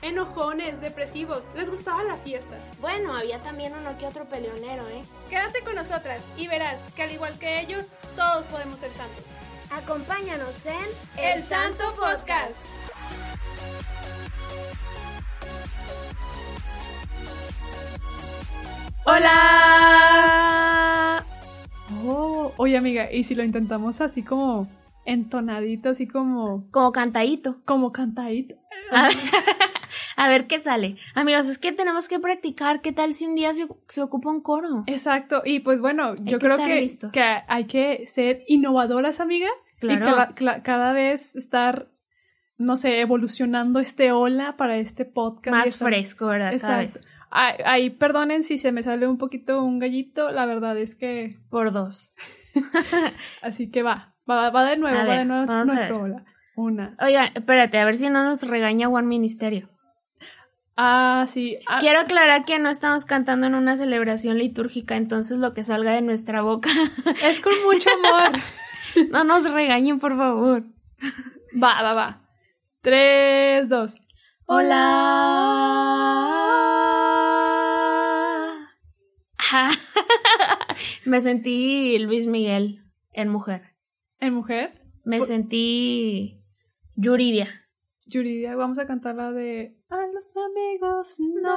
Enojones, depresivos, les gustaba la fiesta. Bueno, había también uno que otro peleonero, ¿eh? Quédate con nosotras y verás que al igual que ellos, todos podemos ser santos. Acompáñanos en El Santo Podcast. ¡Hola! Oh, oye amiga, ¿y si lo intentamos así como entonadito, así como... Como cantadito. Como cantadito? A ver qué sale. Amigos, es que tenemos que practicar. ¿Qué tal si un día se, se ocupa un coro? Exacto, y pues bueno, yo que creo que, hay que ser innovadoras, amiga. Claro. Y cada vez estar, no sé, evolucionando este hola para este podcast. Más esta- fresco, ¿verdad? Cada Exacto. vez. Ay, ay, perdonen si se me sale un poquito un gallito, la verdad es que Por dos. así que va, va, va de nuevo, A va ver, de nuevo nuestro hola. Una. Oigan, espérate, a ver si no nos regaña One Ministerio. Ah, sí. ah, Quiero aclarar que no estamos cantando en una celebración litúrgica, entonces lo que salga de nuestra boca, es con mucho amor. no nos regañen, por favor. va, va, va. Tres, dos. Hola. Me sentí Luis Miguel en mujer. En mujer. Me Por- sentí Yuridia. Yuridia, vamos a cantar la de A los amigos no.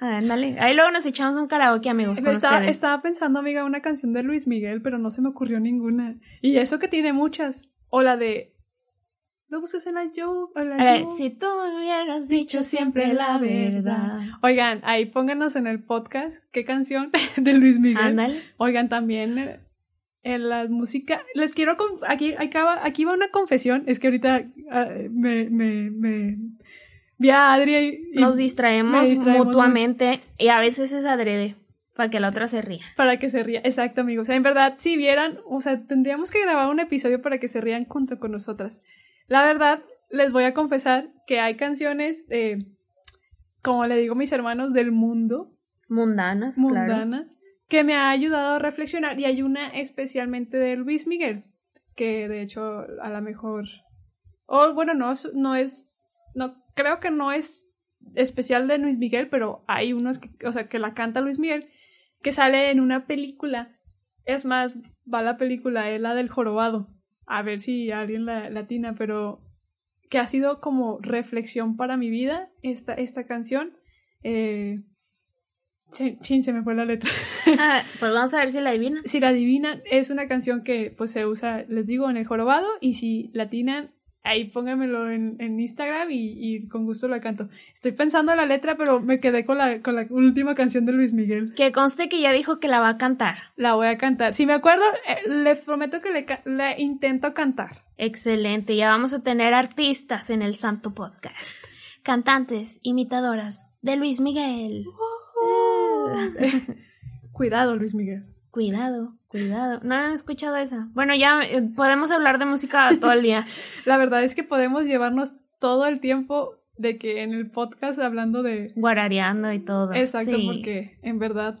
Ándale. Ahí luego nos echamos un karaoke, amigos, con Estaba, ustedes. estaba pensando, amiga, una canción de Luis Miguel, pero no se me ocurrió ninguna. Y eso que tiene muchas. O la de. Lo buscas en la yo. la A ver, yo. si tú me hubieras dicho siempre la verdad. Oigan, ahí pónganos en el podcast qué canción de Luis Miguel. Ándale. Oigan, también eh, en la música. Les quiero. Aquí, acaba, aquí va una confesión. Es que ahorita ah, me, me, me. Vi a Adri y- Nos distraemos me distraemos mutuamente y a veces es adrede para que la otra se ría. Para que se ría. Exacto, amigos. O sea, en verdad, si vieran, o sea, tendríamos que grabar un episodio para que se rían junto con nosotras. La verdad, les voy a confesar que hay canciones, eh, como le digo a mis hermanos, del mundo, Mundanas, claro. mundanas, que me ha ayudado a reflexionar. Y hay una especialmente de Luis Miguel, que de hecho a lo mejor. O bueno, no, no es. No, creo que no es especial de Luis Miguel, pero hay unos que, o sea, que la canta Luis Miguel, que sale en una película. Es más, va la película, es la del jorobado. A ver si alguien la latina, pero que ha sido como reflexión para mi vida esta, esta canción. Eh, chin, se me fue la letra. Ah, pues vamos a ver si la adivinan. si la adivinan, es una canción que pues se usa, les digo, en el jorobado. Y si la atinan, ahí pónganmelo en, en Instagram y, y con gusto la canto. Estoy pensando en la letra, pero me quedé con la, con la última canción de Luis Miguel. Que conste que ya dijo que la va a cantar. La voy a cantar. Si me acuerdo, eh, les prometo que le, la intento cantar. Excelente, ya vamos a tener artistas en el Santo Podcast. Cantantes, imitadoras de Luis Miguel. Cuidado, Luis Miguel. Cuidado, cuidado. ¿No han escuchado esa? Bueno, ya eh, podemos hablar de música todo el día. La verdad es que podemos llevarnos todo el tiempo de que en el podcast hablando de... Guarareando y todo. Exacto, Sí. porque en verdad,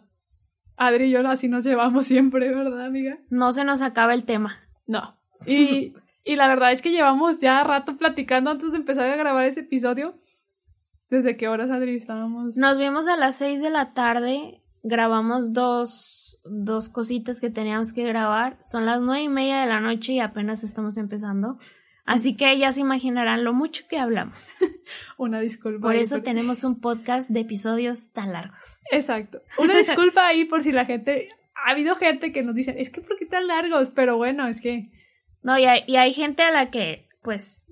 Adri y yo así nos llevamos siempre, ¿verdad, amiga? No se nos acaba el tema. No. Y, y la verdad es que llevamos ya rato platicando antes de empezar a grabar ese episodio. ¿Desde qué horas, Adri, estábamos? Nos vimos a las 6 de la tarde, grabamos dos, dos cositas que teníamos que grabar. Son las nueve y media de la noche y apenas estamos empezando. Así que ya se imaginarán lo mucho que hablamos. Una disculpa. Por eso tenemos un podcast de episodios tan largos. Exacto. Una disculpa ahí por si la gente... Ha habido gente que nos dice, es que ¿por qué tan largos? Pero bueno, es que... No, y hay, y hay gente a la que, pues,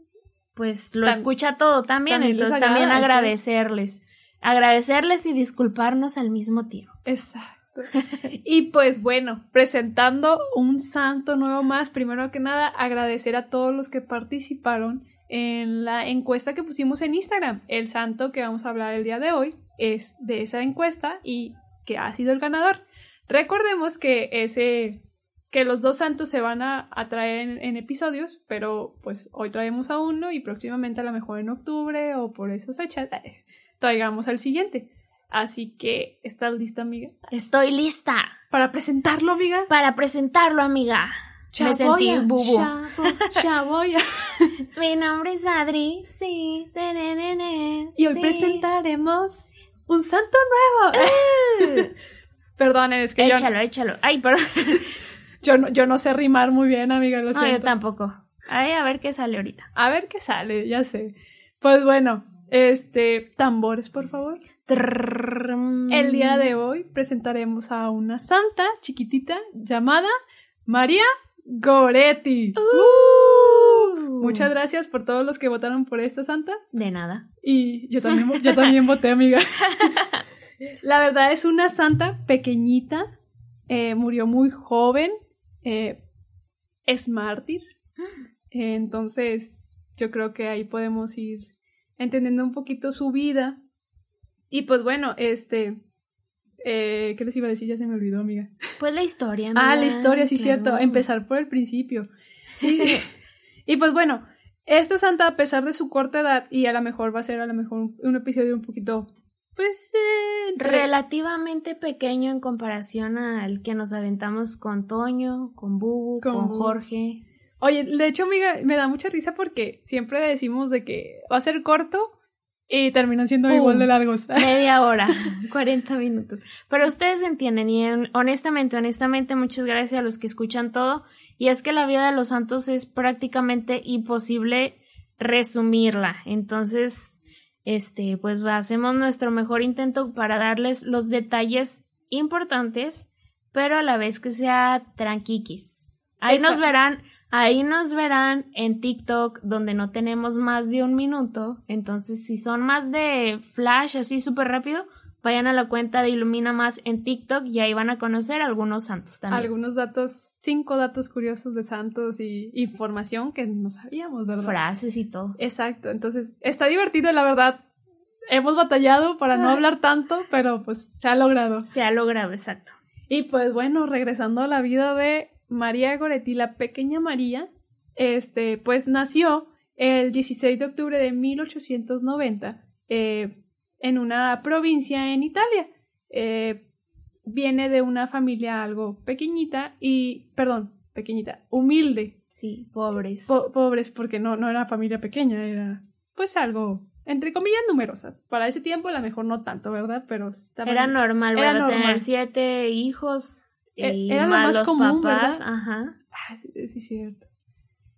pues lo escucha todo también, entonces también sí. agradecerles. Agradecerles y disculparnos al mismo tiempo. Exacto. Y pues bueno, presentando un santo nuevo más, primero que nada agradecer a todos los que participaron en la encuesta que pusimos en Instagram. El santo que vamos a hablar el día de hoy es de esa encuesta y que ha sido el ganador. Recordemos que ese que los dos santos se van a, traer en, episodios, pero pues hoy traemos a uno y próximamente a lo mejor en octubre o por esas fechas traigamos al siguiente. Así que, ¿estás lista, amiga? Estoy lista. ¿Para presentarlo, amiga? Para presentarlo, amiga. Me sentí bubu. Mi nombre es Adri, sí. Y hoy presentaremos un santo nuevo. Uh. Perdón, es que échalo, échalo. Ay, perdón. Yo no, yo no sé rimar muy bien, amiga, lo No, yo tampoco. Ay, a ver qué sale ahorita. A ver qué sale, ya sé. Pues bueno, este, tambores, por favor. El día de hoy presentaremos a una santa chiquitita llamada María Goretti. Muchas gracias por todos los que votaron por esta santa. De nada. Y yo también, yo también voté, amiga. La verdad es una santa pequeñita. Murió muy joven. Es mártir. entonces, yo creo que ahí podemos ir entendiendo un poquito su vida. Y pues bueno, este. Eh, ¿Qué les iba a decir? Ya se me olvidó, amiga. Pues la historia. Ah, la historia, sí, cierto. Empezar por el principio. Y, pues bueno, esta santa, a pesar de su corta edad, y a lo mejor va a ser a lo mejor un episodio un poquito pues eh, relativamente pequeño en comparación al que nos aventamos con Toño, con Bubu, con, Jorge. Oye, de hecho, amiga, me da mucha risa porque siempre decimos de que va a ser corto y terminan siendo igual de largos. Media hora, 40 minutos. Pero ustedes entienden y honestamente, honestamente, muchas gracias a los que escuchan todo. Y es que la vida de los santos es prácticamente imposible resumirla. Entonces, este, pues hacemos nuestro mejor intento para darles los detalles importantes, pero a la vez que sea tranquiquis. Ahí nos verán, ahí nos verán en TikTok donde no tenemos más de un minuto, entonces si son más de flash así súper rápido, vayan a la cuenta de Ilumina Más en TikTok y ahí van a conocer algunos santos también. Algunos datos, cinco datos curiosos de santos y información que no sabíamos, ¿verdad? Frases y todo. Exacto, entonces está divertido, la verdad. Hemos batallado para no hablar tanto, pero pues se ha logrado. Se ha logrado, exacto. Y pues bueno, regresando a la vida de María Goretti, la pequeña María, este, pues nació el 16 de octubre de 1890. Eh, en una provincia en Italia. Eh, viene de una familia algo pequeñita y, perdón, pequeñita, humilde. Sí, pobres. pobres porque no, no era familia pequeña, era pues algo, entre comillas, numerosa. Para ese tiempo a lo mejor no tanto, ¿verdad? Pero estaba, era normal, era Tener siete hijos y era más, los común, papás. Ajá. Ah, sí, sí, cierto.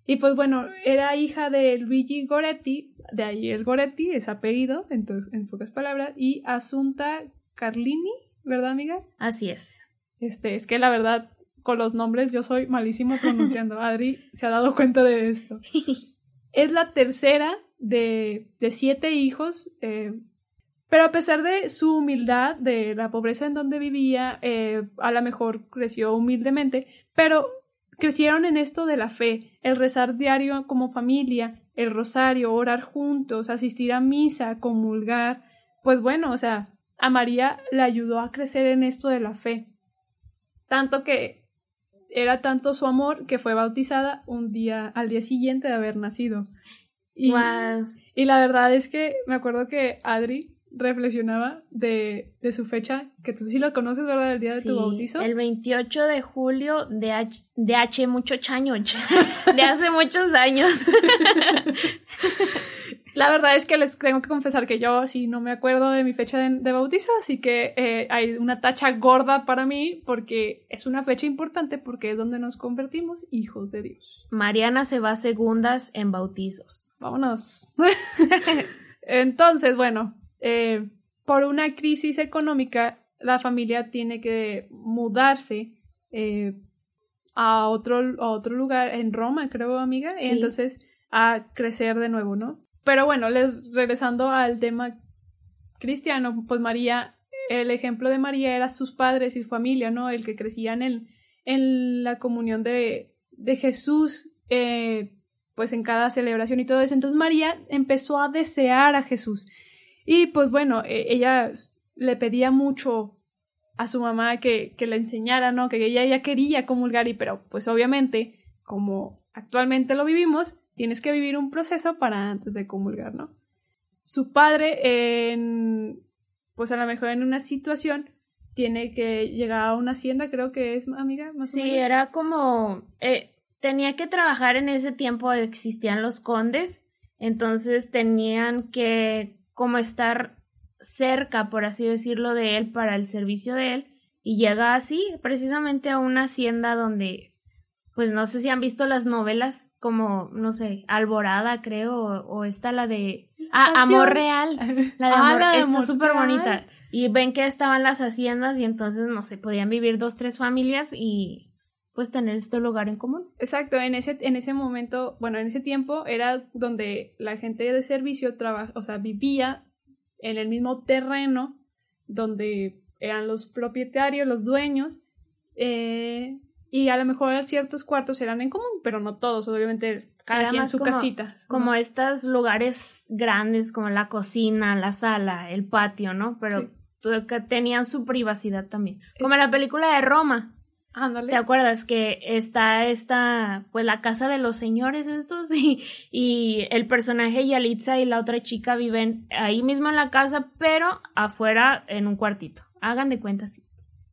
Y pues bueno, era hija de Luigi Goretti, de ahí el Goretti, es apellido, en, en pocas palabras, y Asunta Carlini, ¿verdad, amiga? Así es. Este, es que la verdad, con los nombres yo soy malísimo pronunciando. Adri se ha dado cuenta de esto. es la tercera de, de siete hijos, eh, pero a pesar de su humildad, de la pobreza en donde vivía, eh, a lo mejor creció humildemente, pero crecieron en esto de la fe, el rezar diario como familia, el rosario, orar juntos, asistir a misa, comulgar. Pues bueno, o sea, a María le ayudó a crecer en esto de la fe. Tanto que era tanto su amor que fue bautizada un día al día siguiente de haber nacido. Y, y la verdad es que me acuerdo que Adri reflexionaba de, de, su fecha, que tú sí lo conoces, ¿verdad? El día de tu bautizo. El 28 de julio de H, de H mucho chaño, de hace muchos años. La verdad es que les tengo que confesar que yo sí no me acuerdo de mi fecha de, bautizo, así que eh, hay una tacha gorda para mí porque es una fecha importante porque es donde nos convertimos hijos de Dios. Mariana se va segundas en bautizos. Vámonos. Entonces, bueno, eh, por una crisis económica, la familia tiene que mudarse eh, a, otro, a otro lugar, en Roma, creo, amiga, y entonces a crecer de nuevo, ¿no? Pero bueno, les, regresando al tema cristiano, pues María, el ejemplo de María era sus padres y su familia, ¿no? El que crecían en, en la comunión de, de Jesús, eh, pues en cada celebración y todo eso. Entonces María empezó a desear a Jesús. Y pues bueno, e, ella le pedía mucho a su mamá que, que le enseñara, ¿no? Que ella ya quería comulgar y pero pues obviamente como actualmente lo vivimos, tienes que vivir un proceso para antes de comulgar, ¿no? Su padre en pues a lo mejor en una situación tiene que llegar a una hacienda, creo que es, amiga. Más sí, era como, eh, tenía que trabajar en ese tiempo, existían los condes, entonces tenían que como estar cerca, por así decirlo, de él para el servicio de él, y llega así, precisamente a una hacienda donde, pues no sé si han visto las novelas como, no sé, Alborada, creo, o, esta la de... Ah, Amor Real. La de ah, Amor, está súper bonita. Y ven que estaban las haciendas y entonces, no sé, podían vivir dos, tres familias y pues tener este lugar en común. Exacto, en ese, en ese momento, bueno, en ese tiempo era donde la gente de servicio trabaja, o sea, vivía en el mismo terreno donde eran los propietarios, los dueños, eh, y a lo mejor ciertos cuartos eran en común, pero no todos, obviamente cada quien en su casita. Como estos lugares grandes como la cocina, la sala, el patio, ¿no? Pero tenían su privacidad también. Como en la película de Roma. Ándale. ¿Te acuerdas que está esta, pues la casa de los señores estos y, y el personaje Yalitza y la otra chica viven ahí mismo en la casa, pero afuera en un cuartito. Hagan de cuenta, sí.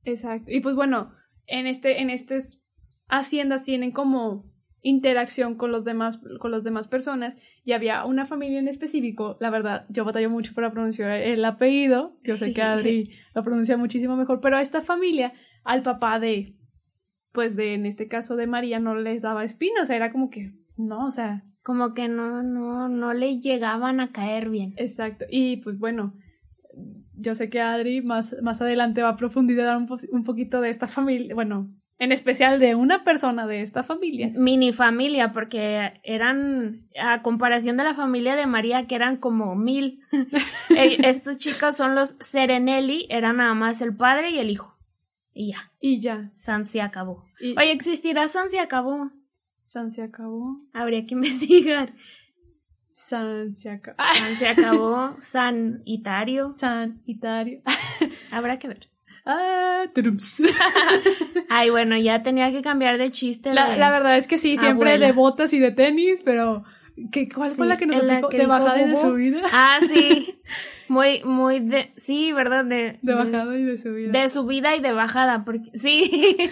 Exacto. Y pues bueno, en este, en estas haciendas tienen como interacción con los demás, con las demás personas y había una familia en específico, la verdad, yo batallo mucho para pronunciar el apellido, yo sé que Adri lo pronuncia muchísimo mejor, pero a esta familia, al papá de pues de, en este caso de María, no les daba espina, o sea, era como que, no, o sea. Como que no, no, no le llegaban a caer bien. Exacto. Y pues bueno, yo sé que Adri más, más adelante va a profundizar un, un poquito de esta familia, bueno, en especial de una persona de esta familia. Mini familia, porque eran, a comparación de la familia de María, que eran como mil. Estos chicos son los Serenelli, eran nada más el padre y el hijo. Y ya. Y ya. San se acabó. Oye, ¿existirá San se acabó? San se acabó. Habría que investigar. San se acabó. San se acabó. San Itario. San Itario. Habrá que ver. Ah, Ay, bueno, ya tenía que cambiar de chiste. La, la verdad es que sí, siempre de botas y de tenis, pero ¿qué, ¿cuál fue la que nos aplicó? ¿De bajada y de subida? Ah, sí. Muy, muy de, sí, ¿verdad? De, de bajada y de subida. De subida y de bajada, porque, sí.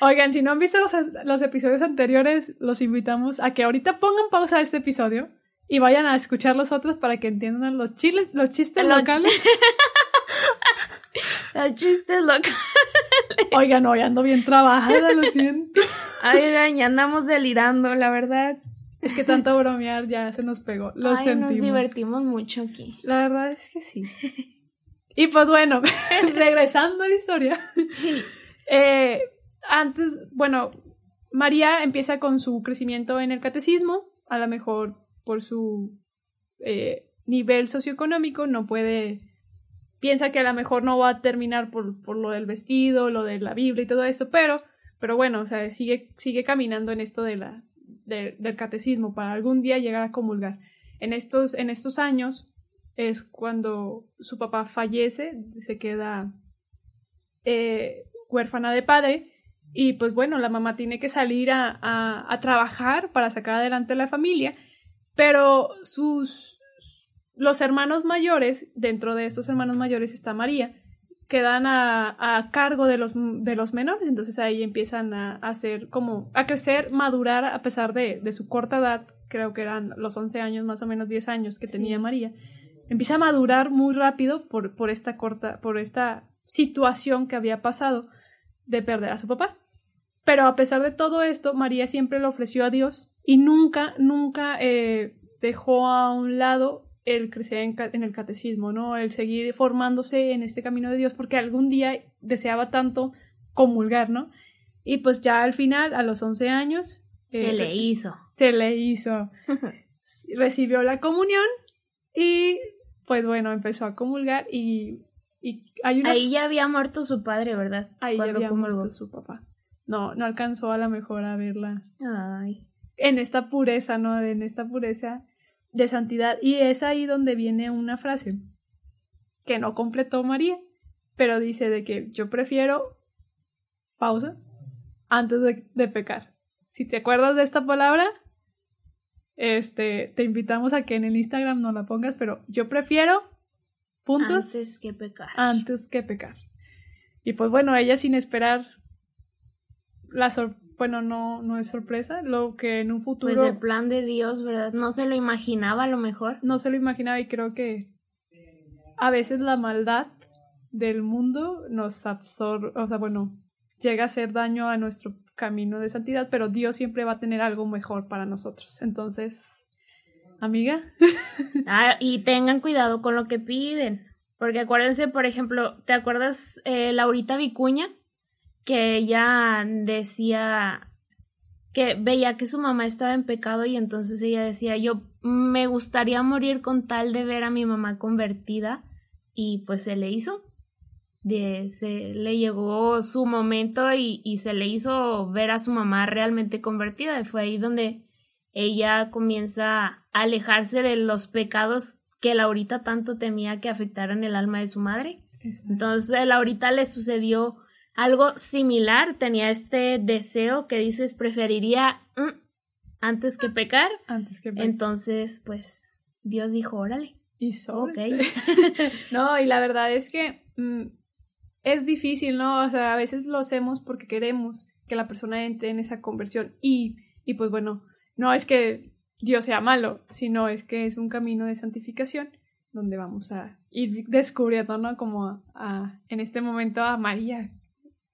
Oigan, si no han visto los, los, episodios anteriores, los invitamos a que ahorita pongan pausa a este episodio y vayan a escuchar los otros para que entiendan los, chiles, los chistes locales. los chistes locales. Oigan, hoy ando bien trabajada, lo siento. Oigan, ya andamos delirando, la verdad. Es que tanto bromear ya se nos pegó. Lo Ay, nos divertimos mucho aquí. La verdad es que sí. y pues bueno, regresando a la historia. Eh, antes, bueno, María empieza con su crecimiento en el catecismo, a lo mejor por su eh, nivel socioeconómico no puede, piensa que a lo mejor no va a terminar por, por, lo del vestido, lo de la Biblia y todo eso, pero, pero bueno, o sea, sigue, sigue caminando en esto de la, del catecismo para algún día llegar a comulgar. En estos, en estos años es cuando su papá fallece, se queda eh, huérfana de padre y pues bueno, la mamá tiene que salir a, a, a, trabajar para sacar adelante la familia, pero sus los hermanos mayores, dentro de estos hermanos mayores está María, quedan a, a cargo de los, de los menores, entonces ahí empiezan a, hacer como, a crecer, madurar a pesar de, de, su corta edad, creo que eran los 11 años, más o menos 10 años que tenía María, empieza a madurar muy rápido por, por esta corta, por esta situación que había pasado de perder a su papá. Pero a pesar de todo esto, María siempre le ofreció a Dios y nunca, nunca eh, dejó a un lado el crecer en, el catecismo, ¿no? El seguir formándose en este camino de Dios porque algún día deseaba tanto comulgar, ¿no? Y pues ya al final, a los 11 años... Se eh, le hizo. Se le hizo. Recibió la comunión y pues bueno, empezó a comulgar y, y hay una... Ahí ya había muerto su padre, ¿verdad? Ahí ya había muerto su papá. No, no alcanzó a la mejor a verla. Ay. en esta pureza, ¿no? En esta pureza de santidad. Y es ahí donde viene una frase que no completó María, pero dice de que yo prefiero pausa antes de, pecar. Si te acuerdas de esta palabra, este, te invitamos a que en el Instagram no la pongas, pero yo prefiero puntos antes que pecar. Antes que pecar. Y pues bueno, ella sin esperar la bueno, no, no es sorpresa, lo que en un futuro... Pues el plan de Dios, ¿verdad? No se lo imaginaba a lo mejor. No se lo imaginaba y creo que a veces la maldad del mundo nos absorbe, o sea, bueno, llega a hacer daño a nuestro camino de santidad, pero Dios siempre va a tener algo mejor para nosotros. Entonces, amiga. ah, y tengan cuidado con lo que piden. Porque acuérdense, por ejemplo, ¿te acuerdas eh, Laurita Vicuña? Que ella decía que veía que su mamá estaba en pecado y entonces ella decía, yo me gustaría morir con tal de ver a mi mamá convertida y pues se le hizo de, se le llegó su momento y, y, se le hizo ver a su mamá realmente convertida. Y fue ahí donde ella comienza a alejarse de los pecados que Laurita tanto temía que afectaran el alma de su madre. Entonces a Laurita le sucedió algo similar, tenía este deseo que dices preferiría mm, antes que pecar. Antes que pecar. Entonces, pues Dios dijo, órale. Y no, y la verdad es que mm, es difícil, ¿no? O sea, a veces lo hacemos porque queremos que la persona entre en esa conversión y, y pues bueno, no es que Dios sea malo, sino es que es un camino de santificación donde vamos a ir descubriendo, ¿no? Como a, en este momento a María,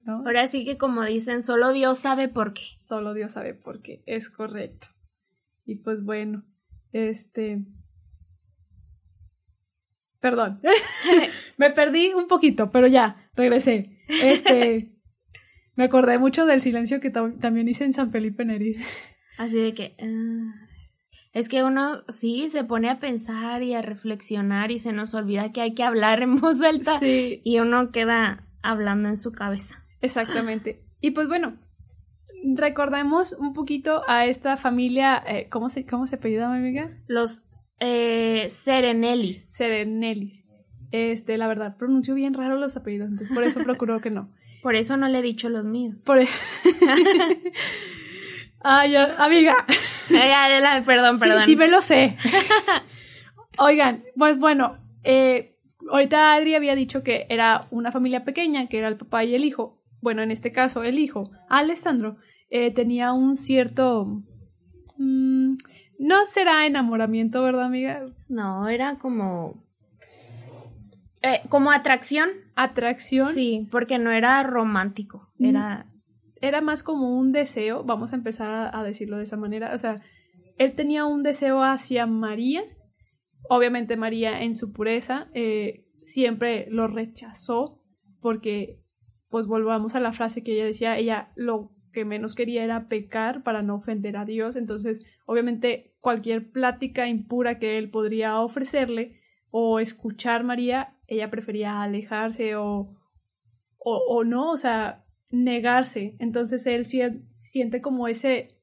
¿no? Ahora sí que como dicen, solo Dios sabe por qué. Solo Dios sabe por qué, es correcto. Y pues bueno, este... Perdón, me perdí un poquito, pero ya, regresé. Este, me acordé mucho del silencio que también hice en San Felipe Neri. Así de que... Ah, es que uno sí se pone a pensar y a reflexionar y se nos olvida que hay que hablar en voz alta y uno queda hablando en su cabeza. Exactamente. Y pues bueno, recordemos un poquito a esta familia, eh, ¿cómo se, cómo se apellida mi amiga? Los eh, Serenelli. Serenellis. Este, la verdad, pronuncio bien raro los apellidos, entonces por eso procuro que no. Por eso no le he dicho los míos. Por e- Ay, amiga. perdón, perdón. Sí, me lo sé. Oigan, pues bueno, eh, ahorita Adri había dicho que era una familia pequeña, que era el papá y el hijo. Bueno, en este caso, el hijo, Alessandro, eh, tenía un cierto... Mm, no será enamoramiento, ¿verdad, amiga? No, era como eh, como atracción. Atracción. Sí, porque no era romántico, mm. era... Era más como un deseo, vamos a empezar a decirlo de esa manera. O sea, él tenía un deseo hacia María. Obviamente María en su pureza eh, siempre lo rechazó porque, pues volvamos a la frase que ella decía, ella lo que menos quería era pecar para no ofender a Dios. Entonces, obviamente, cualquier plática impura que él podría ofrecerle o escuchar María ella prefería alejarse o, o, no, o sea, negarse. Entonces él siente como ese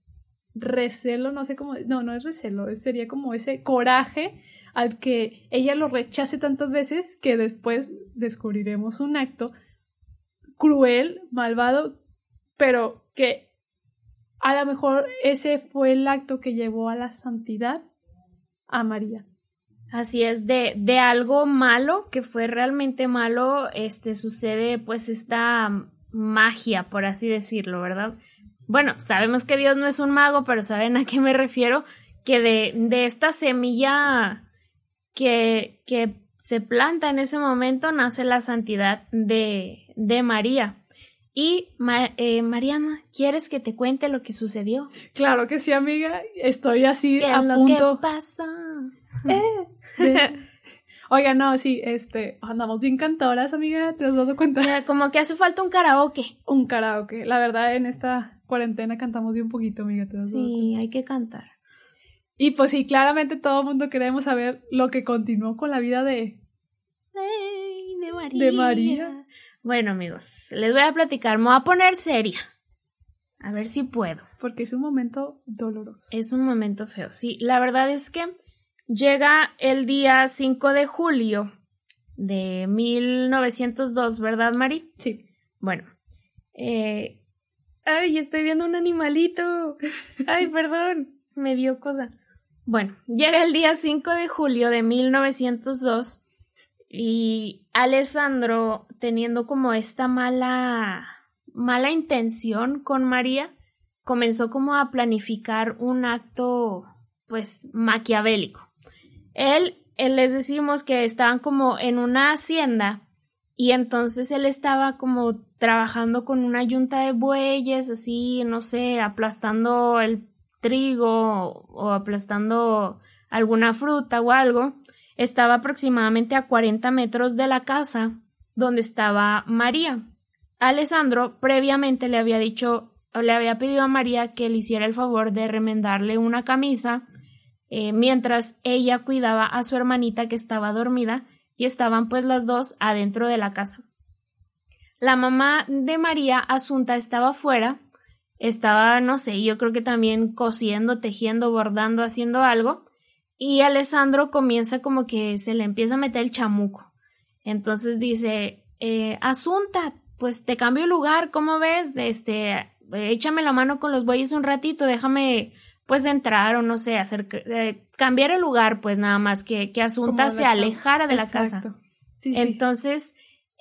recelo, no sé cómo, no, no es recelo, sería como ese coraje al que ella lo rechace tantas veces que después descubriremos un acto cruel, malvado, pero que a lo mejor ese fue el acto que llevó a la santidad a María. Así es, de, de algo malo, que fue realmente malo, este sucede pues esta magia, por así decirlo, ¿verdad? Bueno, sabemos que Dios no es un mago, pero ¿saben a qué me refiero? Que de, de esta semilla que, que se planta en ese momento nace la santidad de, de María. Y eh, Mariana, ¿quieres que te cuente lo que sucedió? Claro que sí, amiga. Estoy así ¿Qué a punto. ¿Qué pasa? Eh, Oiga, no, sí, este, andamos bien cantadoras, amiga, ¿te has dado cuenta? O sea, como que hace falta un karaoke. Un karaoke. La verdad, en esta cuarentena cantamos bien poquito, amiga, ¿te has dado Sí, hay que cantar. Y pues sí, claramente todo el mundo queremos saber lo que continuó con la vida de... de María. De María. Bueno, amigos, les voy a platicar, me voy a poner seria. A ver si puedo. Porque es un momento doloroso. Es un momento feo. Sí, la verdad es que llega el día 5 de julio de 1902, ¿verdad, Mari? Sí. Bueno. Eh... Ay, estoy viendo un animalito. Ay, perdón. Me dio cosa. Bueno, llega el día 5 de julio de 1902 y Alessandro, teniendo como esta mala mala intención con María, comenzó como a planificar un acto pues maquiavélico. Él, él les decimos que estaban como en una hacienda y entonces él estaba como trabajando con una yunta de bueyes, así, no sé, aplastando el trigo o aplastando alguna fruta o algo. Estaba aproximadamente a 40 metros de la casa donde estaba María. Alessandro previamente le había dicho, le había pedido a María que le hiciera el favor de remendarle una camisa eh, mientras ella cuidaba a su hermanita que estaba dormida y estaban pues las dos adentro de la casa. La mamá de María Asunta estaba afuera, estaba, no sé, yo creo que también cosiendo, tejiendo, bordando, haciendo algo, y Alessandro comienza como que se le empieza a meter el chamuco. Entonces dice, eh, Asunta, pues te cambio lugar, ¿cómo ves? Este, échame la mano con los bueyes un ratito, déjame pues entrar o no sé, hacer eh, cambiar el lugar, pues nada más que, que Asunta se alejara de la casa. Entonces,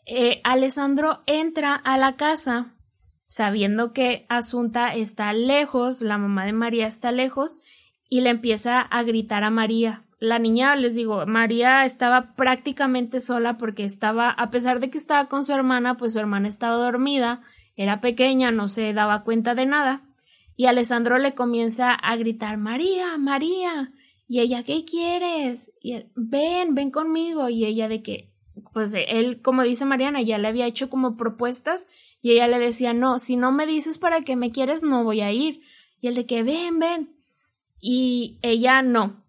eh, Alessandro entra a la casa sabiendo que Asunta está lejos, la mamá de María está lejos, y le empieza a gritar a María, la niña, les digo, María estaba prácticamente sola porque estaba, a pesar de que estaba con su hermana, pues su hermana estaba dormida, era pequeña, no se daba cuenta de nada, y Alessandro le comienza a gritar María, María, y ella, ¿qué quieres? Y ven, ven conmigo, y ella de que, pues él, como dice Mariana, ya le había hecho como propuestas, y ella le decía, no, si no me dices para qué me quieres, no voy a ir, y él de que, ven, ven, y ella no,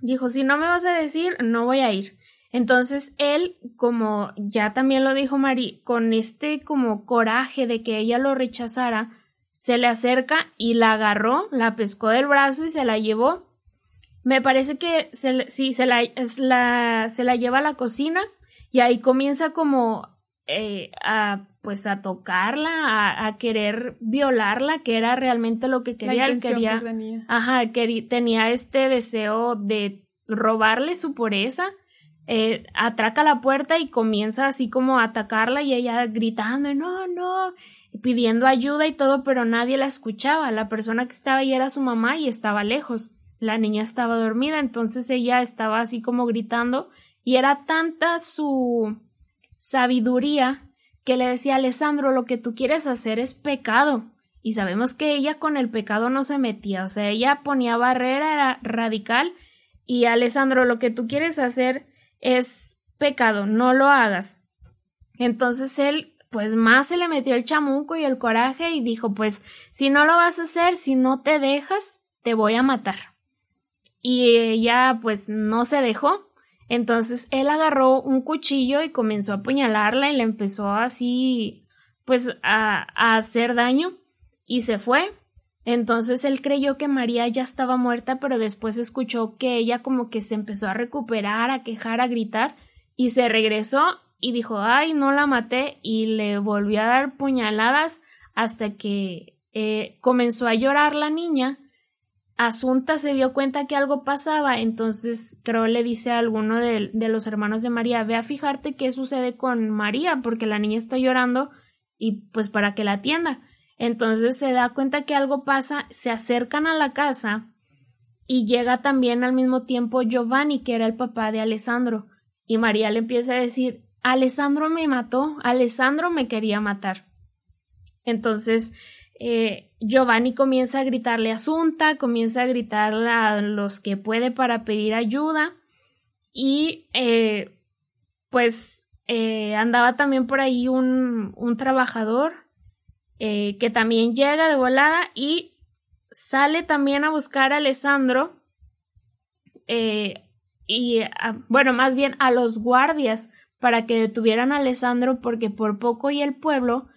dijo, si no me vas a decir, no voy a ir. Entonces él, como ya también lo dijo Mari, con este como coraje de que ella lo rechazara, se le acerca y la agarró, la pescó del brazo y se la llevó. Me parece que se, sí, se la, se la lleva a la cocina y ahí comienza como eh, a pues a tocarla, a, querer violarla, que era realmente lo que quería. Él quería, tenía. Ajá, quería, tenía este deseo de robarle su pureza. Eh, atraca la puerta y comienza así como a atacarla y ella gritando no, no, pidiendo ayuda y todo, pero nadie la escuchaba. La persona que estaba ahí era su mamá y estaba lejos. La niña estaba dormida, entonces ella estaba así como gritando y era tanta su sabiduría que le decía Alessandro, lo que tú quieres hacer es pecado. Y sabemos que ella con el pecado no se metía, o sea, ella ponía barrera, era radical. Y Alessandro, lo que tú quieres hacer es pecado, no lo hagas. Entonces él, pues más se le metió el chamuco y el coraje y dijo, pues si no lo vas a hacer, si no te dejas, te voy a matar. Y ella, pues no se dejó entonces él agarró un cuchillo y comenzó a apuñalarla y le empezó así, pues, a, hacer daño y se fue. Entonces él creyó que María ya estaba muerta, pero después escuchó que ella como que se empezó a recuperar, a quejar, a gritar, y se regresó y dijo ay, no la maté, y le volvió a dar puñaladas hasta que eh, comenzó a llorar la niña Asunta se dio cuenta que algo pasaba, entonces creo le dice a alguno de, los hermanos de María, ve a fijarte qué sucede con María, porque la niña está llorando y pues para que la atienda. Entonces se da cuenta que algo pasa, se acercan a la casa y llega también al mismo tiempo Giovanni, que era el papá de Alessandro, y María le empieza a decir, Alessandro me mató, Alessandro me quería matar. Entonces eh, Giovanni comienza a gritarle a Asunta, comienza a gritarle a los que puede para pedir ayuda y eh, pues eh, andaba también por ahí un, un trabajador que también llega de volada y sale también a buscar a Alessandro y bueno, más bien a los guardias para que detuvieran a Alessandro porque por poco y el pueblo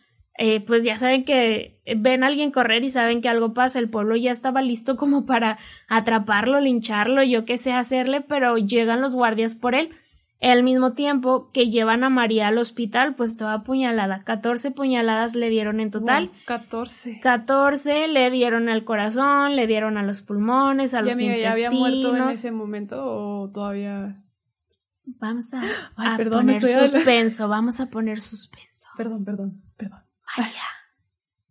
eh, pues ya saben que ven a alguien correr y saben que algo pasa, el pueblo ya estaba listo como para atraparlo, lincharlo, yo qué sé hacerle, pero llegan los guardias por él. Al mismo tiempo que llevan a María al hospital, pues toda apuñalada. 14 puñaladas le dieron en total. Wow, 14. 14 le dieron al corazón, le dieron a los pulmones, a ¿Y los amiga, ya había intestinos. muerto en ese momento o todavía...? Vamos a, Ay, a perdón, poner suspenso, vamos a poner suspenso. Perdón, perdón,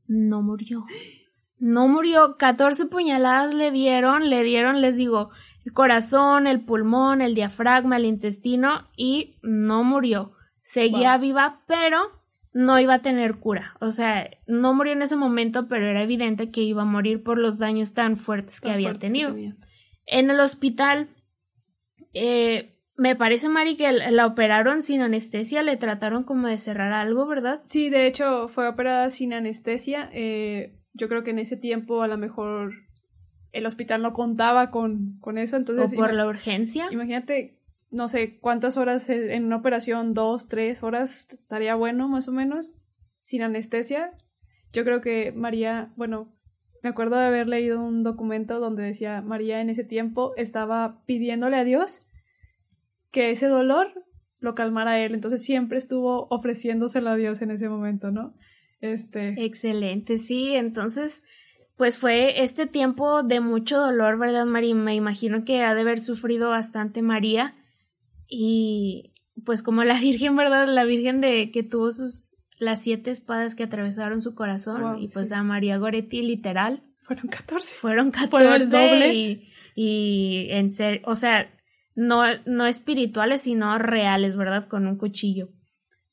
no murió. No murió. 14 puñaladas le dieron, le dieron, les digo, el corazón, el pulmón, el diafragma, el intestino y no murió. Seguía Wow. viva, pero no iba a tener cura. O sea, no murió en ese momento, pero era evidente que iba a morir por los daños tan fuertes que había fuertes tenido. En el hospital, eh, me parece, Mari, que la operaron sin anestesia, le trataron como de cerrar algo, ¿verdad? Sí, de hecho fue operada sin anestesia. eh, yo creo que en ese tiempo a lo mejor el hospital no contaba con, con eso. Entonces, o por la urgencia. imagínate, no sé cuántas horas en una operación, dos, tres horas, estaría bueno más o menos, sin anestesia. Yo creo que María, bueno, me acuerdo de haber leído un documento donde decía María en ese tiempo estaba pidiéndole a Dios que ese dolor lo calmara a él. Entonces siempre estuvo ofreciéndoselo a Dios en ese momento, ¿no? Este. Excelente, sí. Entonces, pues fue este tiempo de mucho dolor, ¿verdad, María? Me imagino que ha de haber sufrido bastante María. Y pues como la Virgen, ¿verdad? La Virgen de que tuvo sus las siete espadas que atravesaron su corazón. Wow, y pues sí. a María Goretti, literal, Fueron 14. fueron 14 Fueron el doble. y, y en ser, o sea, no, no espirituales, sino reales, ¿verdad? Con un cuchillo.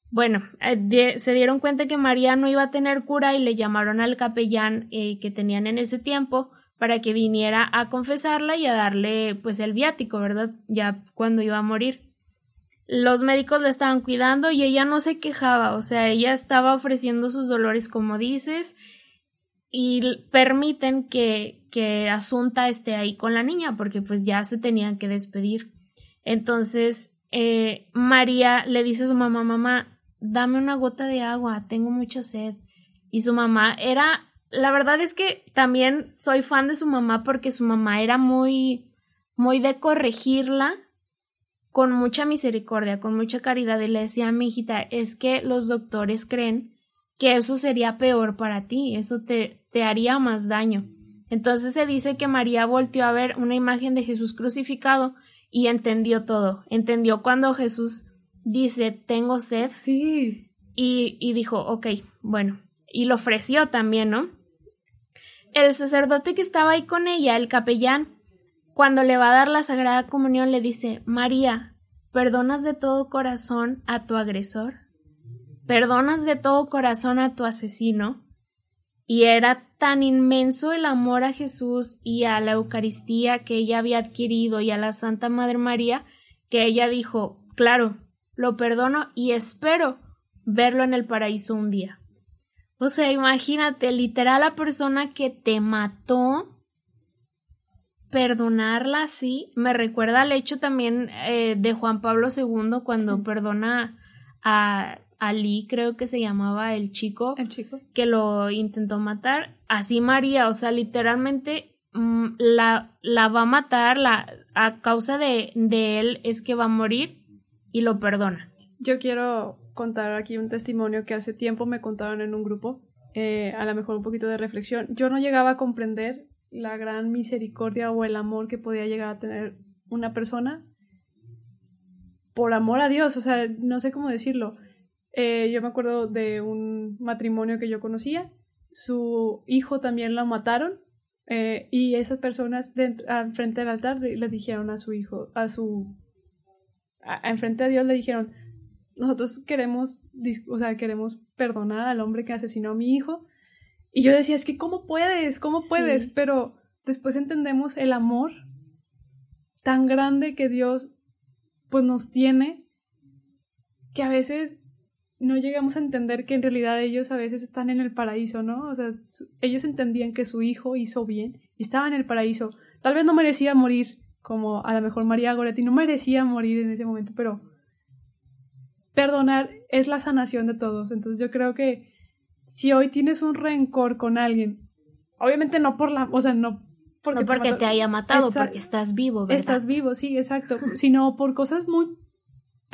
Bueno, eh, se dieron cuenta que María no iba a tener cura y le llamaron al capellán eh, que tenían en ese tiempo para que viniera a confesarla y a darle pues el viático, ¿verdad? Ya cuando iba a morir. Los médicos la estaban cuidando y ella no se quejaba, o sea, ella estaba ofreciendo sus dolores como dices y permiten que, que Asunta esté ahí con la niña porque pues ya se tenían que despedir. Entonces, eh, María le dice a su mamá, mamá, dame una gota de agua, tengo mucha sed. Y su mamá era, la verdad es que también soy fan de su mamá porque su mamá era muy, muy de corregirla con mucha misericordia, con mucha caridad y le decía a mi hijita, es que los doctores creen que eso sería peor para ti, eso te, te haría más daño. Entonces se dice que María volteó a ver una imagen de Jesús crucificado y entendió todo. Entendió cuando Jesús dice tengo sed Sí. y, y dijo, ok, bueno, y lo ofreció también, ¿no? El sacerdote que estaba ahí con ella, el capellán, cuando le va a dar la Sagrada Comunión, le dice, María, ¿perdonas de todo corazón a tu agresor? ¿Perdonas de todo corazón a tu asesino? Y era tan inmenso el amor a Jesús y a la Eucaristía que ella había adquirido y a la Santa Madre María que ella dijo, claro, lo perdono y espero verlo en el paraíso un día. O sea, imagínate, literal la persona que te mató, perdonarla así, me recuerda al hecho también eh, de Juan Pablo II cuando Sí. perdona a Ali, creo que se llamaba el chico, El chico. que lo intentó matar. Así María, o sea, literalmente mm, la, la va a matar, la, a causa de, de él es que va a morir y lo perdona. Yo quiero contar aquí un testimonio que hace tiempo me contaron en un grupo, eh, a lo mejor un poquito de reflexión. Yo no llegaba a comprender la gran misericordia o el amor que podía llegar a tener una persona por amor a Dios, o sea, no sé cómo decirlo. Eh, yo me acuerdo de un matrimonio que yo conocía, su hijo también lo mataron eh, y esas personas dentro, a- frente al altar le, dijeron a su hijo, a su, a, enfrente a Dios le dijeron, nosotros queremos, o sea, queremos perdonar al hombre que asesinó a mi hijo. Y yo decía, es que ¿cómo puedes? ¿Cómo Sí. puedes? Pero después entendemos el amor tan grande que Dios pues nos tiene que a veces no llegamos a entender que en realidad ellos a veces están en el paraíso, ¿no? O sea, su- ellos entendían que su hijo hizo bien y estaba en el paraíso. Tal vez no merecía morir, como a lo mejor María Goretti no merecía morir en ese momento, pero perdonar es la sanación de todos. Entonces yo creo que si hoy tienes un rencor con alguien, obviamente no por la, o sea, no porque, no porque te, haya matado, porque estás vivo, ¿verdad? Estás vivo, sí, exacto, sino por cosas muy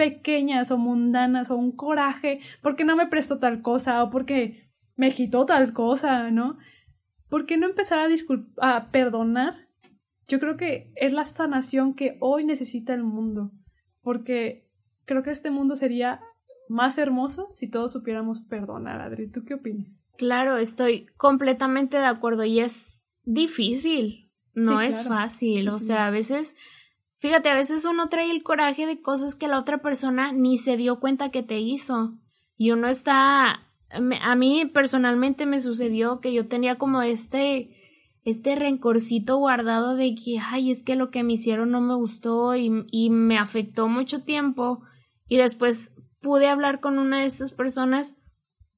pequeñas o mundanas o un coraje, porque no me prestó tal cosa o porque me quitó tal cosa, ¿no? ¿Por qué no empezar a, a perdonar? Yo creo que es la sanación que hoy necesita el mundo, porque creo que este mundo sería más hermoso si todos supiéramos perdonar, Adri. ¿Tú qué opinas? Claro, estoy completamente de acuerdo y es difícil, no es fácil, o sea, a veces, fíjate, a veces uno trae el coraje de cosas que la otra persona ni se dio cuenta que te hizo y uno está, a mí personalmente me sucedió que yo tenía como este, este rencorcito guardado de que, ay, es que lo que me hicieron no me gustó y, me afectó mucho tiempo y después pude hablar con una de estas personas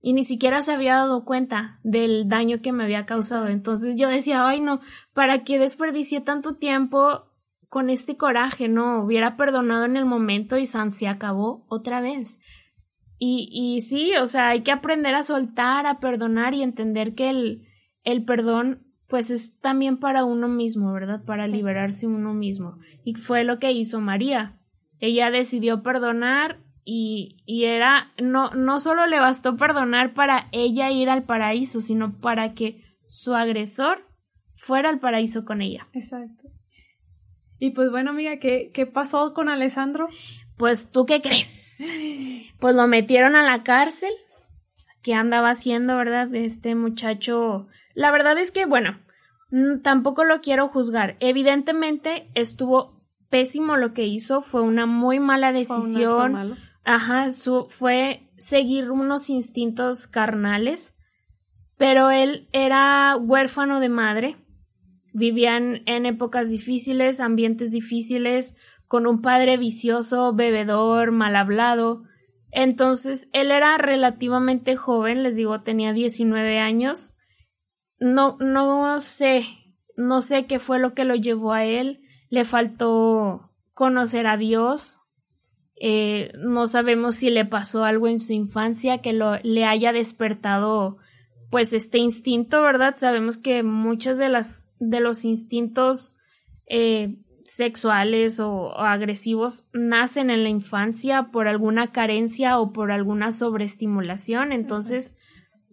y ni siquiera se había dado cuenta del daño que me había causado. Entonces yo decía, ay no, ¿para qué desperdicié tanto tiempo con este coraje? No, hubiera perdonado en el momento y San se acabó otra vez. Y, y sí, o sea, hay que aprender a soltar, a perdonar y entender que el, el perdón pues es también para uno mismo, ¿verdad? Para liberarse uno mismo. Y fue lo que hizo María. Ella decidió perdonar y, y era, no, no solo le bastó perdonar para ella ir al paraíso, sino para que su agresor fuera al paraíso con ella. Exacto. Y pues bueno, amiga, ¿qué, qué pasó con Alessandro? Pues tú qué crees. Pues lo metieron a la cárcel. ¿Qué andaba haciendo, verdad? Este muchacho. La verdad es que, bueno, mm, tampoco lo quiero juzgar. Evidentemente estuvo pésimo lo que hizo, fue una muy mala decisión. Ajá, su, fue seguir unos instintos carnales, pero él era huérfano de madre, vivían en épocas difíciles, ambientes difíciles, con un padre vicioso, bebedor, mal hablado. Entonces, él era relativamente joven, les digo, tenía 19 años. No, no sé, no sé qué fue lo que lo llevó a él. Le faltó conocer a Dios, eh, no sabemos si le pasó algo en su infancia que lo, le haya despertado pues este instinto, ¿verdad? Sabemos que muchas de las de los instintos eh, sexuales o, agresivos nacen en la infancia por alguna carencia o por alguna sobreestimulación, entonces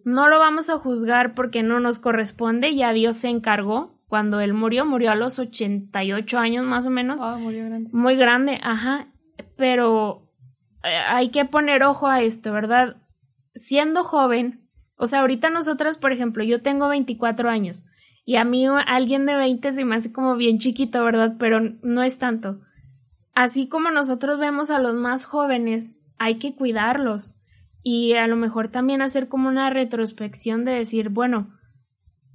no lo vamos a juzgar porque no nos corresponde, ya Dios se encargó. Cuando él murió, murió a los 88 años más o menos. Ah, murió grande. Muy grande, ajá pero eh, hay que poner ojo a esto, ¿verdad? Siendo joven, o sea, ahorita nosotras, por ejemplo, yo tengo 24 años y a mí alguien de 20 se me hace como bien chiquito, ¿verdad? Pero no es tanto. Así como nosotros vemos a los más jóvenes, hay que cuidarlos y a lo mejor también hacer como una retrospección de decir, bueno,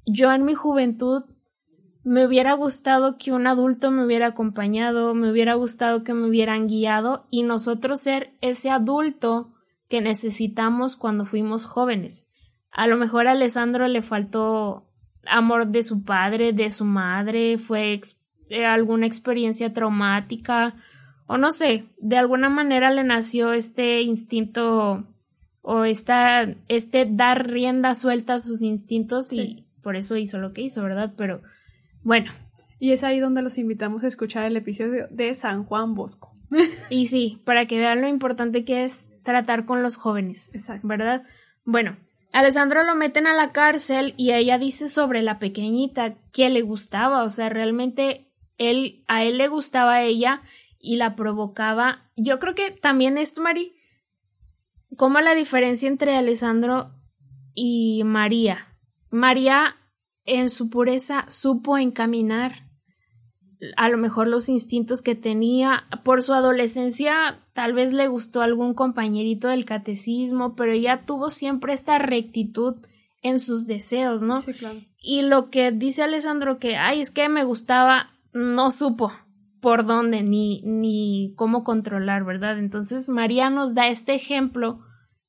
yo en mi juventud me hubiera gustado que un adulto me hubiera acompañado, me hubiera gustado que me hubieran guiado y nosotros ser ese adulto que necesitamos cuando fuimos jóvenes. A lo mejor a Alessandro le faltó amor de su padre, de su madre, fue eh, alguna experiencia traumática o no sé, de alguna manera le nació este instinto o esta, este dar rienda suelta a sus instintos y por eso hizo lo que hizo, ¿verdad? Pero bueno. Y es ahí donde los invitamos a escuchar el episodio de San Juan Bosco. y sí, para que vean lo importante que es tratar con los jóvenes. Exacto. ¿Verdad? Bueno, Alessandro lo meten a la cárcel y ella dice sobre la pequeñita que le gustaba, o sea, realmente él, a él le gustaba a ella y la provocaba. Yo creo que también es, Mari, como la diferencia entre Alessandro y María. María en su pureza supo encaminar a lo mejor los instintos que tenía. Por su adolescencia tal vez le gustó algún compañerito del catecismo, pero ella tuvo siempre esta rectitud en sus deseos, ¿no? Sí, claro. Y lo que dice Alessandro que, ay, es que me gustaba, no supo por dónde ni, ni cómo controlar, ¿verdad? Entonces María nos da este ejemplo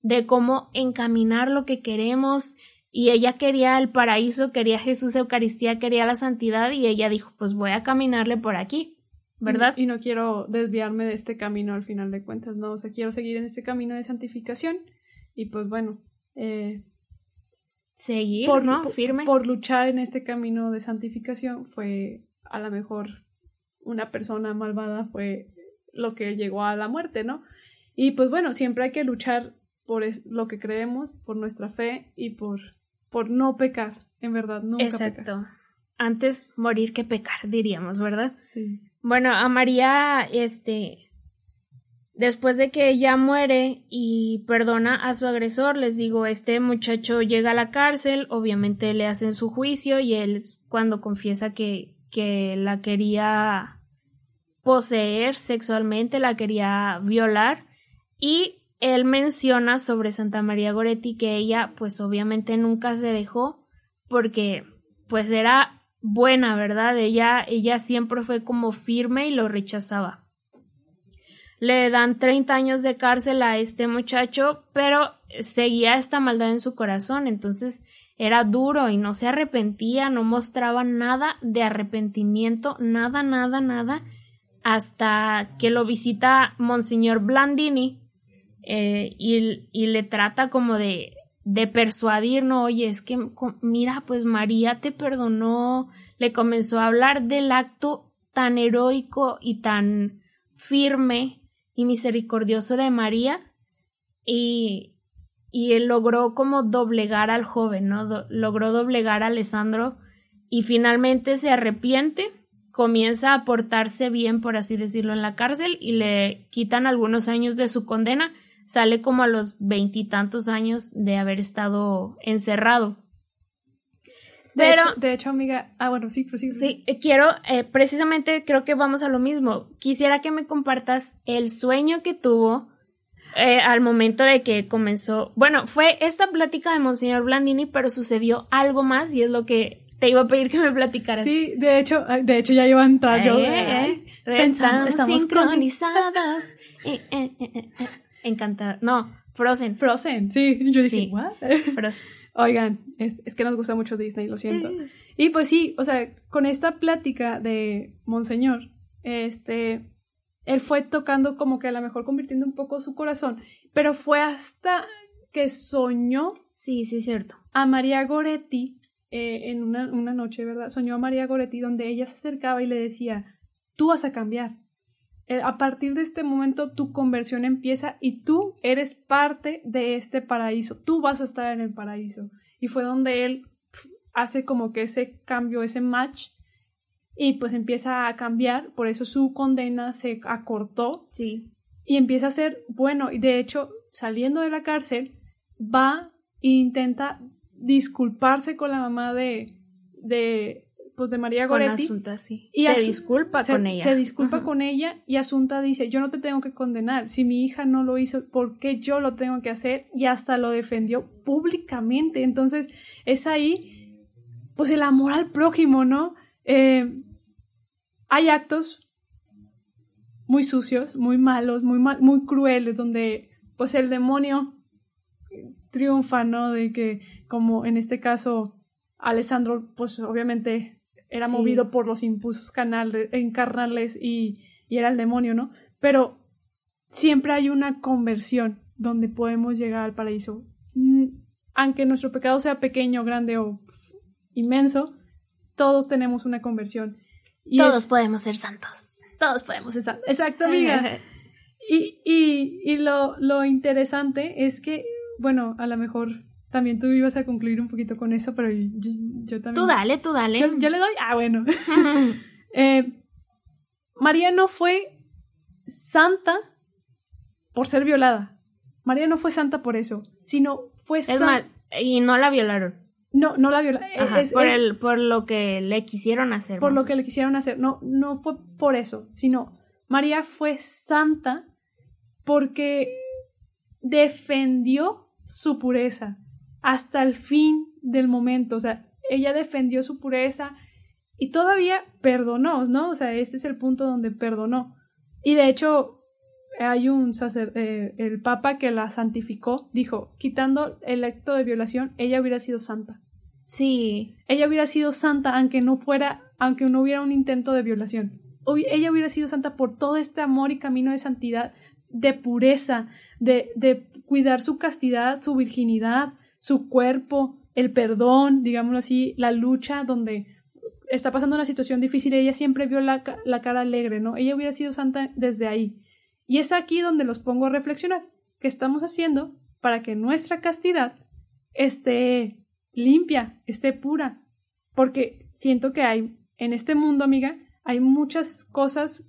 de cómo encaminar lo que queremos y ella quería el paraíso, quería Jesús Eucaristía, quería la santidad y ella dijo, pues voy a caminarle por aquí, ¿verdad? Y, no quiero desviarme de este camino al final de cuentas, no, o sea, quiero seguir en este camino de santificación y pues bueno, eh, seguir, por, ¿no? Firme. por luchar en este camino de santificación fue a lo mejor una persona malvada fue lo que llegó a la muerte, ¿no? Y pues bueno, siempre hay que luchar por lo que creemos, por nuestra fe y por, por no pecar, en verdad, nunca pecar. Exacto. Antes morir que pecar, diríamos, ¿verdad? Sí. Bueno, a María, este, después de que ella muere y perdona a su agresor, les digo, este muchacho llega a la cárcel, obviamente le hacen su juicio y él es cuando confiesa que, que la quería poseer sexualmente, la quería violar y él menciona sobre Santa María Goretti que ella pues obviamente nunca se dejó porque pues era buena, ¿verdad? Ella, ella siempre fue como firme y lo rechazaba. Le dan 30 años de cárcel a este muchacho, pero seguía esta maldad en su corazón, entonces era duro y no se arrepentía, no mostraba nada de arrepentimiento, nada, nada, nada, hasta que lo visita Monseñor Blandini eh, y, le trata como de, persuadir, no, oye, es que mira, pues María te perdonó, le comenzó a hablar del acto tan heroico y tan firme y misericordioso de María y, y él logró como doblegar al joven, ¿no? Logró doblegar a Alessandro y finalmente se arrepiente, comienza a portarse bien, por así decirlo, en la cárcel y le quitan algunos años de su condena, sale como a los veintitantos años de haber estado encerrado. De, Pero- hecho, de hecho, amiga. Ah, bueno, sí, prosigue. Sí, eh, quiero, eh, precisamente creo que vamos a lo mismo. Quisiera que me compartas el sueño que tuvo eh, al momento de que comenzó. Bueno, fue esta plática de Monseñor Blandini, pero sucedió algo más y es lo que te iba a pedir que me platicaras. Sí, de hecho, de hecho ya iba a entrar yo. Eh, eh, Pensamos- estamos, estamos sincronizadas. Eh, eh, eh, eh, eh. Encantada. No, Frozen. Frozen, sí. Yo dije, Sí. ¿what? Frozen. Oigan, es, es que nos gusta mucho Disney, lo siento. Y pues sí, o sea, con esta plática de Monseñor, este, él fue tocando como que a lo mejor convirtiendo un poco su corazón, pero fue hasta que soñó Sí, sí, es cierto. a María Goretti eh, en una, una noche, ¿verdad? Soñó a María Goretti donde ella se acercaba y le decía, tú vas a cambiar. Eh, a partir de este momento tu conversión empieza y tú eres parte de este paraíso, tú vas a estar en el paraíso. Y fue donde él hace como que ese cambio, ese match y pues empieza a cambiar, por eso su condena se acortó Sí. y empieza a ser bueno y de hecho saliendo de la cárcel va e intenta disculparse con la mamá de de pues de María Con Goretti Asunta, sí. y se disculpa se, con ella. se disculpa Ajá. con ella y Asunta dice yo no te tengo que condenar si mi hija no lo hizo ¿por qué yo lo tengo que hacer? y hasta lo defendió públicamente entonces es ahí pues el amor al prójimo ¿no? Eh, hay actos muy sucios, muy malos, muy, mal, muy crueles, donde pues el demonio triunfa, ¿no? De que, como en este caso, Alessandro, pues obviamente era Sí. movido por los impulsos canales, encarnales y, y era el demonio, ¿no? Pero siempre hay una conversión donde podemos llegar al paraíso. Mm, Aunque nuestro pecado sea pequeño, grande o inmenso, todos tenemos una conversión. Y Todos es- podemos ser santos. todos podemos ser Exacto, amiga. Y, y, y lo, lo interesante es que, bueno, a lo mejor también tú ibas a concluir un poquito con eso, pero yo, yo también. Tú dale, tú dale. ¿Yo, yo le doy? Ah, bueno. Eh, María no fue santa por ser violada. María no fue santa por eso, sino fue es santa. y no la violaron. No, no la violaron. Por, es- el, por lo que le quisieron hacer. por lo que le quisieron hacer. No, no fue por eso, sino María fue santa porque defendió su pureza hasta el fin del momento. O sea, ella defendió su pureza y todavía perdonó, ¿no? O sea, este es el punto donde perdonó. Y de hecho, hay un sacer eh, el papa que la santificó, dijo, quitando el acto de violación, ella hubiera sido santa Sí, ella hubiera sido santa aunque no fuera, aunque no hubiera un intento de violación. Ella hubiera sido santa por todo este amor y camino de santidad, de pureza, de, de cuidar su castidad, su virginidad, su cuerpo, el perdón, digámoslo así, la lucha donde está pasando una situación difícil, ella siempre vio la, la cara alegre, ¿no? Ella hubiera sido santa desde ahí. Y es aquí donde los pongo a reflexionar. ¿Qué estamos haciendo para que nuestra castidad esté limpia, esté pura? Porque siento que hay, en este mundo, amiga, hay muchas cosas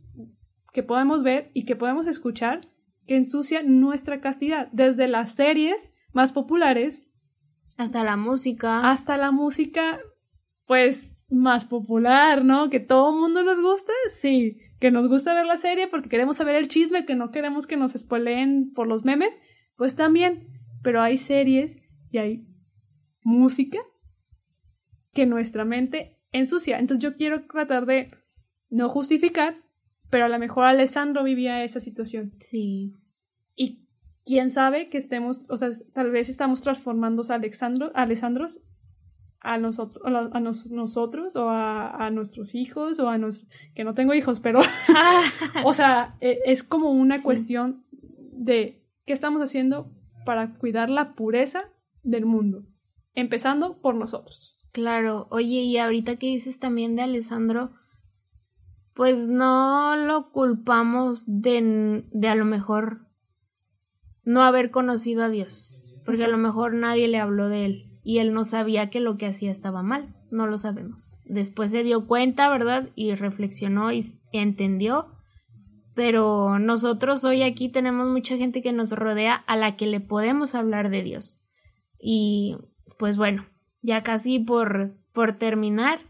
que podemos ver y que podemos escuchar que ensucian nuestra castidad, desde las series más populares hasta la música, hasta la música pues más popular, ¿no? Que todo el mundo nos gusta, sí, que nos gusta ver la serie porque queremos saber el chisme, que no queremos que nos spoileen por los memes, pues también, pero hay series y hay música que nuestra mente ensucia. Entonces yo quiero tratar de no justificar, pero a lo mejor Alessandro vivía esa situación. Sí. Quién sabe que estemos, o sea, tal vez estamos transformándose a Alexandro, a Alessandros a nosotros, a, nosotros o a, nuestros hijos o a nos que no tengo hijos, pero o sea, e, es como una cuestión de qué estamos haciendo para cuidar la pureza del mundo, empezando por nosotros. Claro, oye, y ahorita que dices también de Alessandro, pues no lo culpamos de, de a lo mejor no haber conocido a Dios, porque a lo mejor nadie le habló de él y él no sabía que lo que hacía estaba mal, no lo sabemos. Después se dio cuenta, ¿verdad? Y reflexionó y entendió, pero nosotros hoy aquí tenemos mucha gente que nos rodea a la que le podemos hablar de Dios. Y pues bueno, ya casi por, por terminar,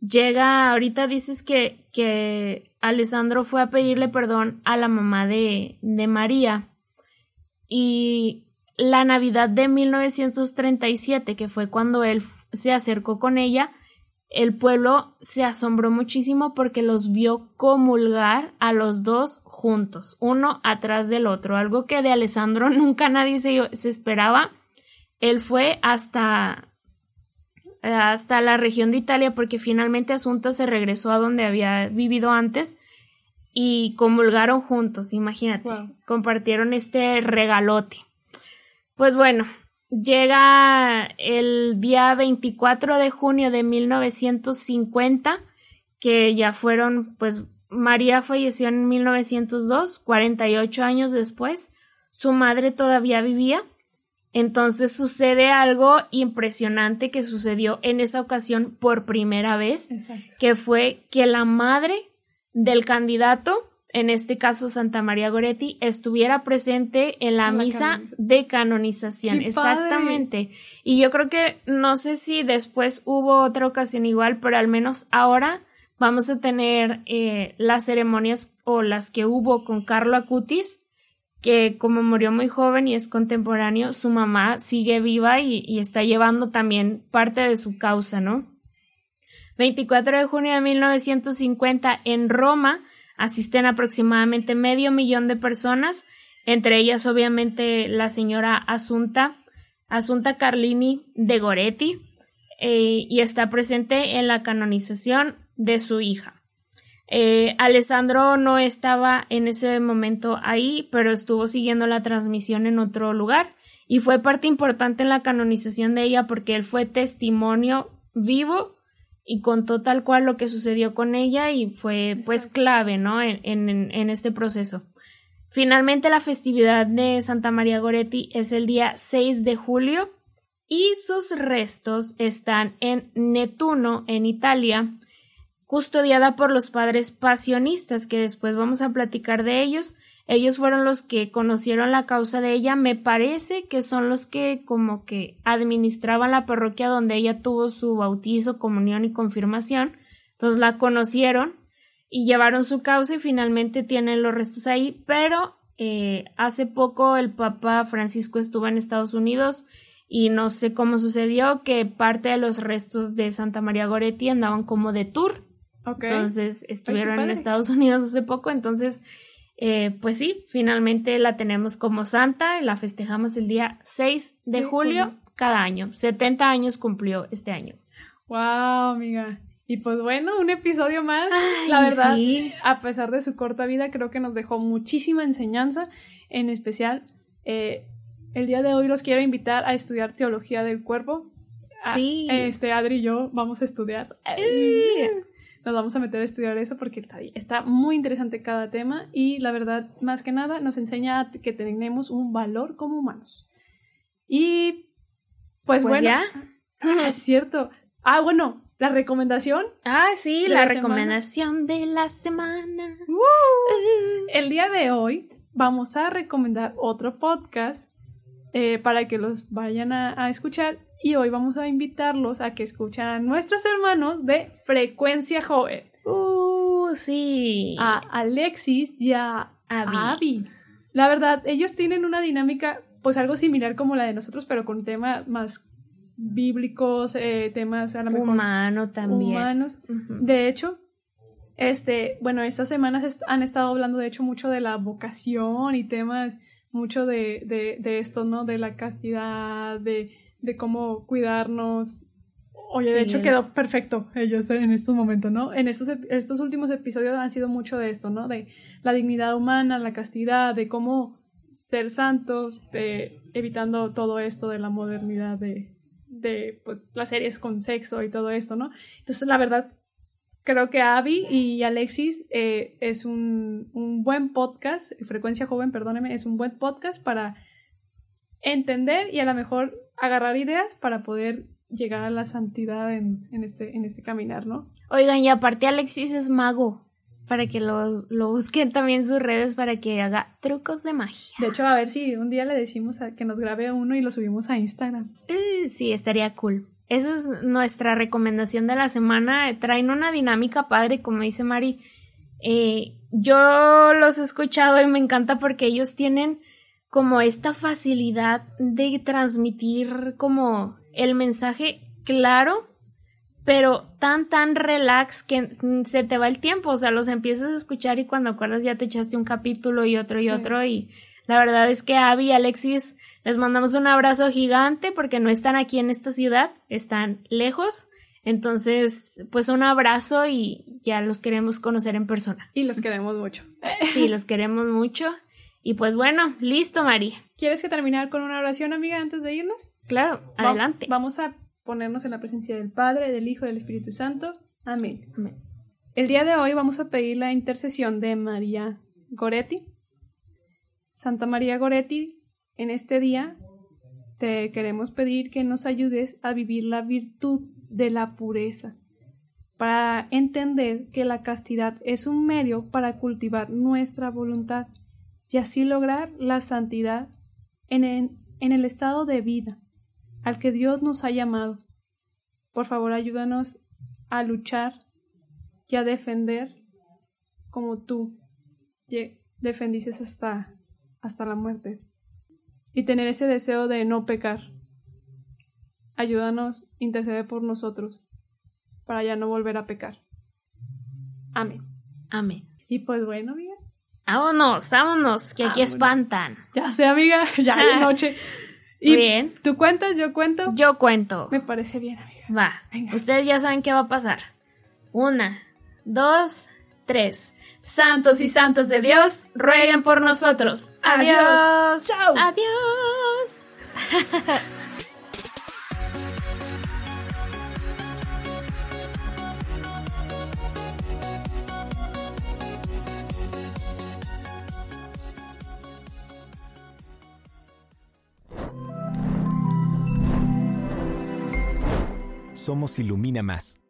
llega, ahorita dices que, que Alessandro fue a pedirle perdón a la mamá de, de María y la Navidad de 1937, que fue cuando él se acercó con ella, el pueblo se asombró muchísimo porque los vio comulgar a los dos juntos, uno atrás del otro, algo que de Alessandro nunca nadie se, esperaba. Él fue hasta hasta la región de Italia porque finalmente Asunta se regresó a donde había vivido antes y comulgaron juntos, imagínate, compartieron este regalote. Pues bueno, llega el día 24 de junio de 1950, que ya fueron, pues María falleció en 1902, 48 años después, su madre todavía vivía. Entonces sucede algo impresionante que sucedió en esa ocasión por primera vez, que fue que la madre del candidato, en este caso Santa María Goretti, estuviera presente en la, misa de canonización. Exactamente. Y yo creo que no sé si después hubo otra ocasión igual, pero al menos ahora vamos a tener eh, las ceremonias o las que hubo con Carlo Acutis que como murió muy joven y es contemporáneo, su mamá sigue viva y, está llevando también parte de su causa, ¿no? 24 de junio de 1950 en Roma asisten aproximadamente medio millón de personas, entre ellas obviamente la señora Asunta, Asunta Carlini de Goretti, eh, y está presente en la canonización de su hija. Eh, Alessandro no estaba en ese momento ahí, pero estuvo siguiendo la transmisión en otro lugar y fue parte importante en la canonización de ella porque él fue testimonio vivo y contó tal cual lo que sucedió con ella y fue pues clave, ¿no? En, en, este proceso. Finalmente la festividad de Santa María Goretti es el día 6 de julio y sus restos están en Netuno, en Italia, custodiada por los padres pasionistas, que después vamos a platicar de ellos. Ellos fueron los que conocieron la causa de ella. Me parece que son los que como que administraban la parroquia donde ella tuvo su bautizo, comunión y confirmación. Entonces la conocieron y llevaron su causa y finalmente tienen los restos ahí. Pero eh, hace poco el Papa Francisco estuvo en Estados Unidos y no sé cómo sucedió que parte de los restos de Santa María Goretti andaban como de tour entonces estuvieron en Estados Unidos hace poco, entonces, eh, pues sí, finalmente la tenemos como santa y la festejamos el día 6 de julio, cada año. 70 años cumplió este año. Wow, amiga. Y pues bueno, un episodio más. la verdad, a pesar de su corta vida, creo que nos dejó muchísima enseñanza. En especial, eh, el día de hoy los quiero invitar a estudiar teología del cuerpo Ah, Sí. Este, Adri y yo vamos a estudiar. Nos vamos a meter a estudiar eso porque está, está muy interesante cada tema y la verdad, más que nada, nos enseña que tenemos un valor como humanos. Y pues, Pues bueno, ya. Ah, es cierto. Ah, bueno, la recomendación. Ah, sí, ¿De la, semana? recomendación de la semana. El día de hoy vamos a recomendar otro podcast eh, para que los vayan a, a escuchar y hoy vamos a invitarlos a que escuchen a nuestros hermanos de Frecuencia Joven, Uh, sí. a Alexis y a Abby. Abby. La verdad, ellos tienen una dinámica pues algo similar como la de nosotros, pero con temas más bíblicos, eh, temas a lo mejor Humano también. humanos. De hecho, este, bueno, estas semanas han estado hablando de hecho mucho de la vocación y temas mucho de, de, de esto, ¿no? De la castidad, de, de cómo cuidarnos. Oye, de hecho quedó perfecto ellos en estos momentos, ¿no? En estos, estos últimos episodios han sido mucho de esto, ¿no? De la dignidad humana, la castidad, de cómo ser santos, eh, evitando todo esto de la modernidad de, de pues las series con sexo y todo esto, ¿no? Entonces, la verdad, creo que Abby y Alexis eh, es un, un buen podcast, Frecuencia Joven, perdóneme, es un buen podcast para entender y a lo mejor agarrar ideas para poder llegar a la santidad en, en este, en este caminar, ¿no? Oigan, y aparte Alexis es mago. Para que lo, lo busquen también en sus redes para que haga trucos de magia. De hecho, a ver si un día le decimos a que nos grabe uno y lo subimos a Instagram. Eh, sí, estaría cool. Esa es nuestra recomendación de la semana. Traen una dinámica padre, como dice Mari. Eh, yo los he escuchado y me encanta porque ellos tienen como esta facilidad de transmitir como el mensaje claro, pero tan, tan relax que se te va el tiempo. O sea, los empiezas a escuchar y cuando acuerdas ya te echaste un capítulo y otro y Sí. otro. Y la verdad es que Abby y Alexis les mandamos un abrazo gigante porque no están aquí en esta ciudad, están lejos. Entonces, pues un abrazo y ya los queremos conocer en persona. Y los queremos mucho. Sí, los queremos mucho. Y pues bueno, listo, Mari. ¿Quieres que terminar con una oración, amiga, antes de irnos? Claro, Va- adelante. Vamos a ponernos en la presencia del Padre, del Hijo y del Espíritu Santo. Amén. Amén. El día de hoy vamos a pedir la intercesión de María Goretti. Santa María Goretti, en este día te queremos pedir que nos ayudes a vivir la virtud de la pureza, para entender que la castidad es un medio para cultivar nuestra voluntad y así lograr la santidad en el, en el estado de vida al que Dios nos ha llamado. Por favor, ayúdanos a luchar y a defender como tú defendices hasta, hasta la muerte. Y tener ese deseo de no pecar. Ayúdanos, intercede por nosotros para ya no volver a pecar. Amén. Amén. Y pues bueno, amiga. Vámonos, vámonos, que aquí espantan. Ya sé, amiga, ya es noche. Y bien. tú cuentas, yo cuento. Yo cuento. Me parece bien, amiga. Va. Venga. Ustedes ya saben qué va a pasar. Una, dos, tres. Santos y santas de Dios, rueguen por nosotros. Adiós. Adiós. Chao. Adiós. Somos Ilumina Más.